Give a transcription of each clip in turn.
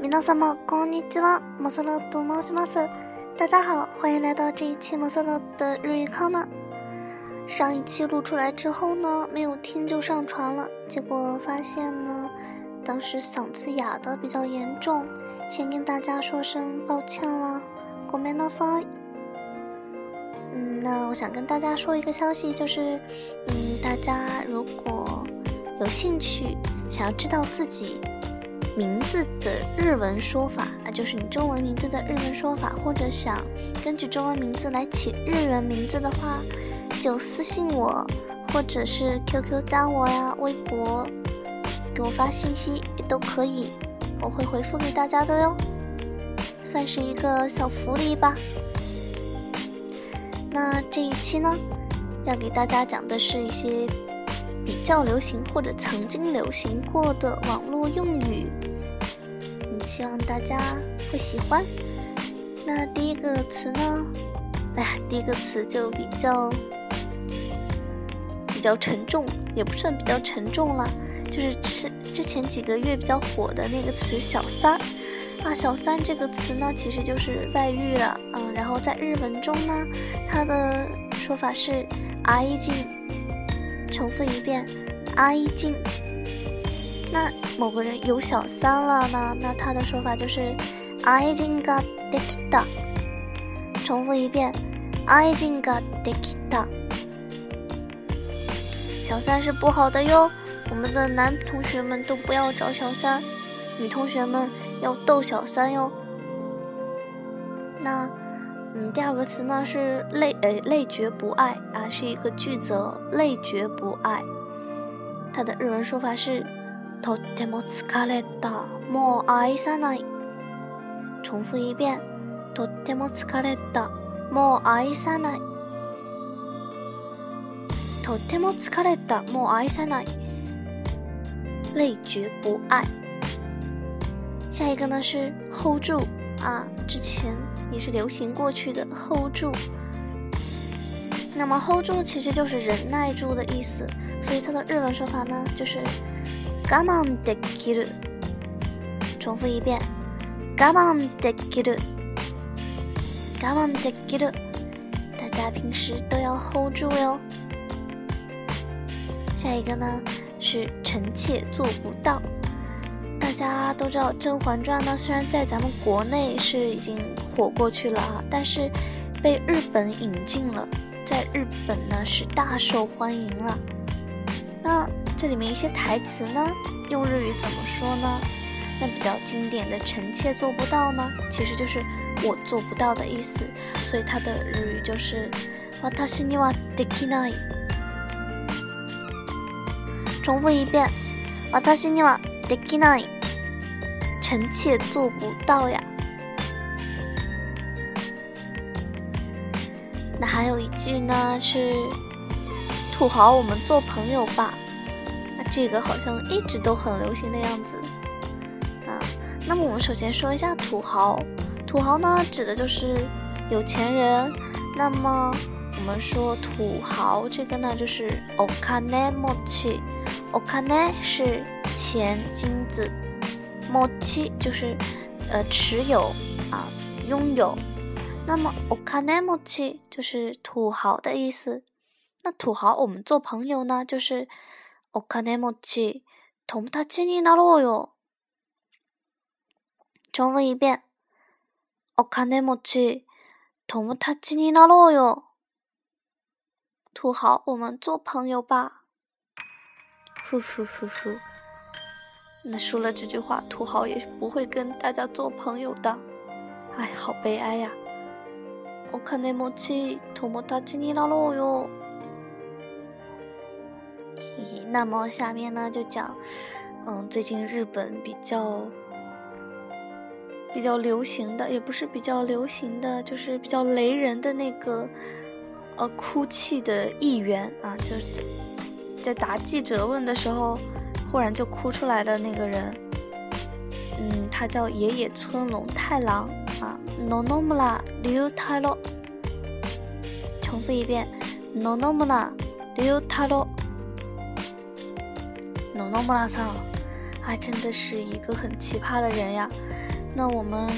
皆様こんにちは，莫斯洛と申します。大家好，欢迎来到这一期莫斯洛的日语康呢。上一期录出来之后呢，没有听就上传了，结果发现呢，当时嗓子哑的比较严重，先跟大家说声抱歉了。ごめんなさい。嗯，那我想跟大家说一个消息，就是，嗯，大家如果 有兴趣，想要知道自己名字的日文说法，那，就是你中文名字的日文说法，或者想根据中文名字来起日文名字的话。就私信我，或者是 QQ 加我呀，微博给我发信息也都可以，我会回复给大家的哟，算是一个小福利吧。那这一期呢，要给大家讲的是一些较流行或者曾经流行过的网络用语，嗯希望大家会喜欢。那第一个词呢，哎，第一个词就比较。比较沉重，也不算比较沉重了，就是之之前几个月比较火的那个词“小三儿”啊，“小三”这个词呢，其实就是外遇了，嗯，然后在日文中呢，它的说法是“阿一静”，重复一遍“阿一静”。那某个人有小三了呢，那他的说法就是“阿一静ができた”，重复一遍“阿一静ができた”。小三是不好的哟，我们的男同学们都不要找小三，女同学们要逗小三哟。那， 嗯，第二个词呢是累，呃，累觉不爱啊，是一个句子，累觉不爱。它的日文说法是とても疲れた、もう愛さない。重复一遍，とても疲れた、もう愛さない。とても疲れた、もう愛さない。累觉不爱。下一个呢是 hold 住啊，之前 也是流行过去的 hold 住。那么 hold 住其实就是忍耐住的意思，所以它的日文说法呢就是我慢できる。重复一遍，我慢できる。我慢できる。大家平时都要 hold 住哟。下一个呢是臣妾做不到。 大家都知道《甄嬛传》呢，虽然在咱们国内是已经火过去了啊，但是被日本引进了，在日本呢是大受欢迎了。那这里面一些台词呢，用日语怎么说呢？那比较经典的“臣妾做不到”呢，其实就是我做不到的意思，所以它的日语就是“私にはできない”。重复一遍，私にはできない。 臣妾做不到呀。那还有一句呢，是土豪，我们做朋友吧。那这个好像一直都很流行的样子啊。那么我们首先说一下土豪，土豪呢指的就是有钱人。那么我们说土豪这个呢，就是お金持ち。お金是钱金子， 持ち就是呃持有啊拥有，那么お金持ち就是土豪的意思。那土豪我们做朋友呢，就是お金持ち友達になろうよ。重复一遍，お金持ち友達になろうよ。土豪，我们做朋友吧。呼呼呼呼， 那说了这句话，土豪也不会跟大家做朋友的。哎，好悲哀呀！お金持ち友達になろうよ。嘿嘿，那么下面呢就讲，嗯，最近日本比较比较流行的，也不是比较流行的，就是比较雷人的那个，呃，哭泣的议员啊，就是。在答记者问的时候， 忽然就哭出来的那个人，嗯，他叫野野村龙太郎啊，Nonomura Ryutaro。重复一遍，Nonomura Ryutaro。Nonomura さん、啊，真的是一个很奇葩的人呀。那我们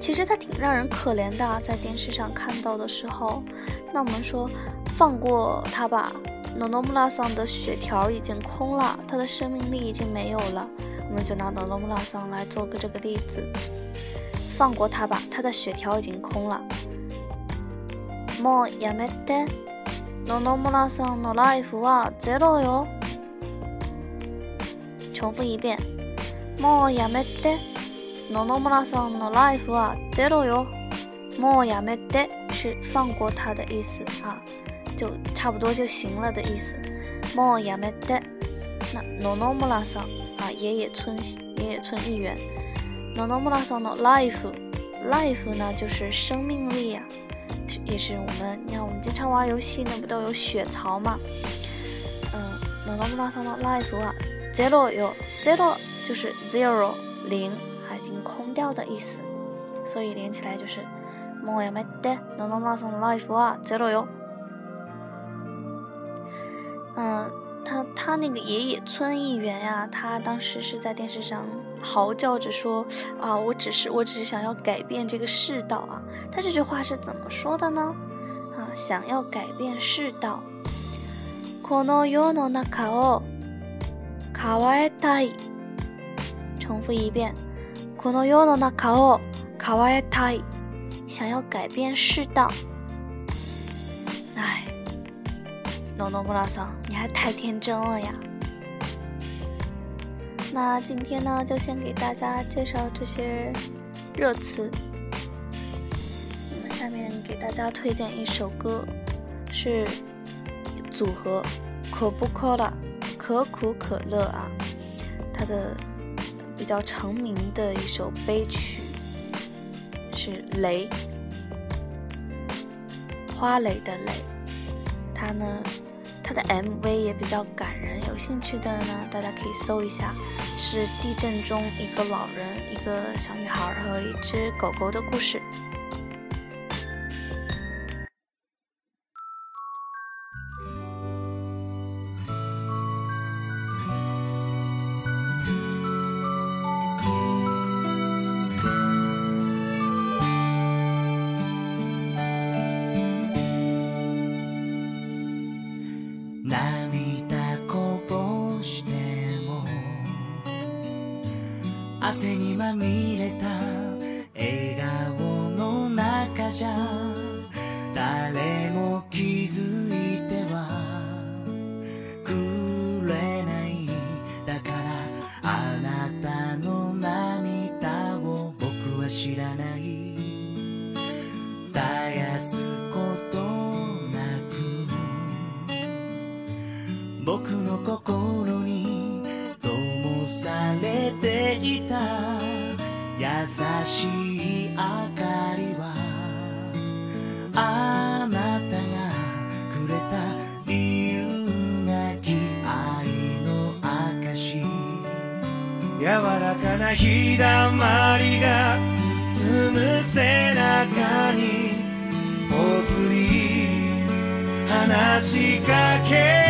其实他挺让人可怜的，在电视上看到的时候，那我们说放过他吧。诺诺木拉桑的血条已经空了，他的生命力已经没有了，我们就拿诺诺木拉桑来做个这个例子，放过他吧，他的血条已经空了。もうやめて、野々村さんのライフはゼロよ。重复一遍。もうやめて、野々村さんのライフはゼロよ。もうやめて是放过他的意思啊， 就差不多就行了的意思。もうやめて。那野々村さん啊，爷爷村爷爷村议员。野々村さんのライフ，life 呢就是生命力呀。也是我们，你看我们经常玩游戏，那不都有血槽吗？嗯，那罗布拉桑的 life 啊，zero 有 zero 就是 zero 零，已经空掉的意思，所以连起来就是莫亚麦德那罗布拉桑的 life 啊，zero 有。 嗯，他他那个爷爷村议员呀，他当时是在电视上。嚎叫着说：“啊，我只是，我只是想要改变这个世道啊！”他这句话是怎么说的呢？啊，想要改变世道。この世の中を変えたい。重复一遍。この世の中を変えたい。想要改变世道。 诺诺布拉桑，你还太天真了呀！那今天呢，就先给大家介绍这些热词。下面给大家推荐一首歌，是组合可不可乐可苦可乐啊，它的比较成名的一首悲曲是《雷》，花蕾的蕾，它呢。它的 MV 也比较感人，有兴趣的呢，大家可以搜一下，是地震中一个老人、一个小女孩和一只狗狗的故事。汗にまみれかな日だまりが包む背中にぽつり話しかけ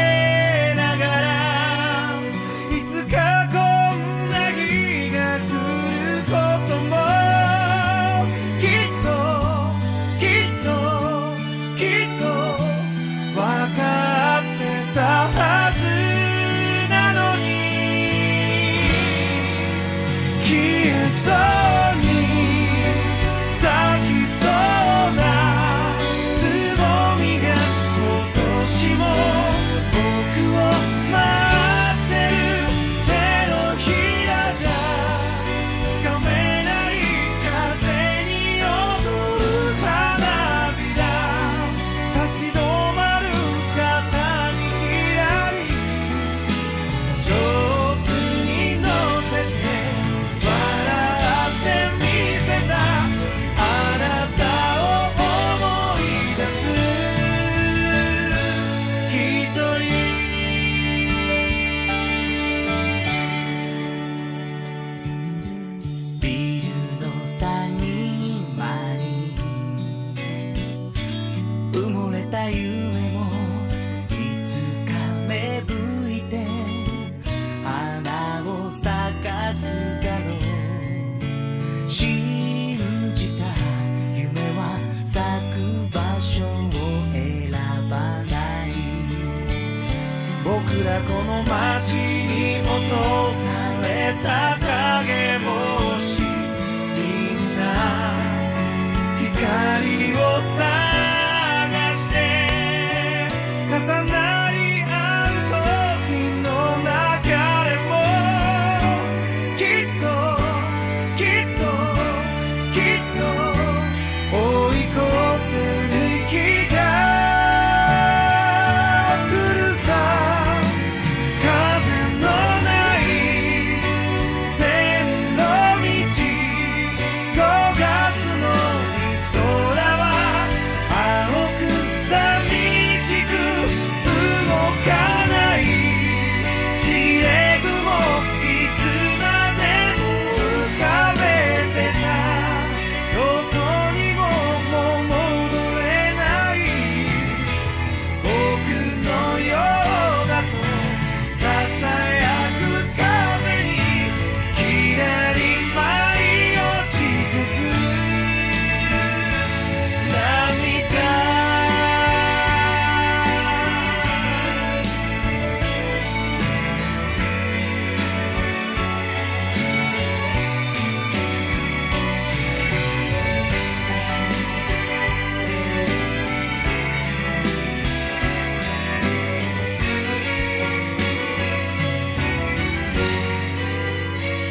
この街に落とされたか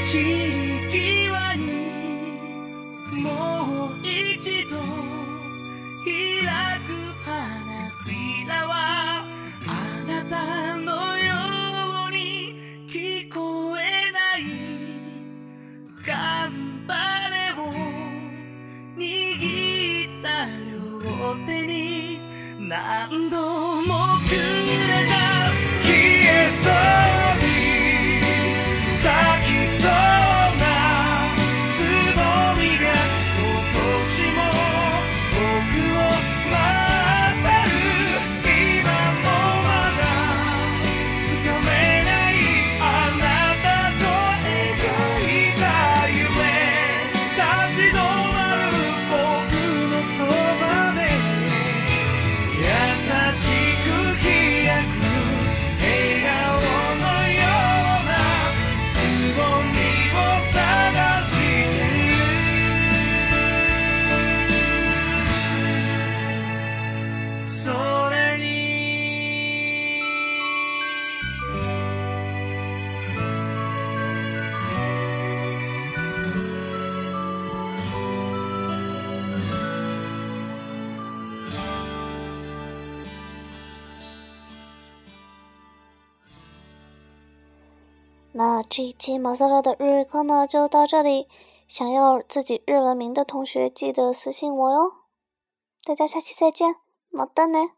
ちぎわにもう一度開く花びらはあなた那这一期马赛拉的日语课呢就到这里。想要自己日文名的同学记得私信我哟。大家下期再见么么哒呢？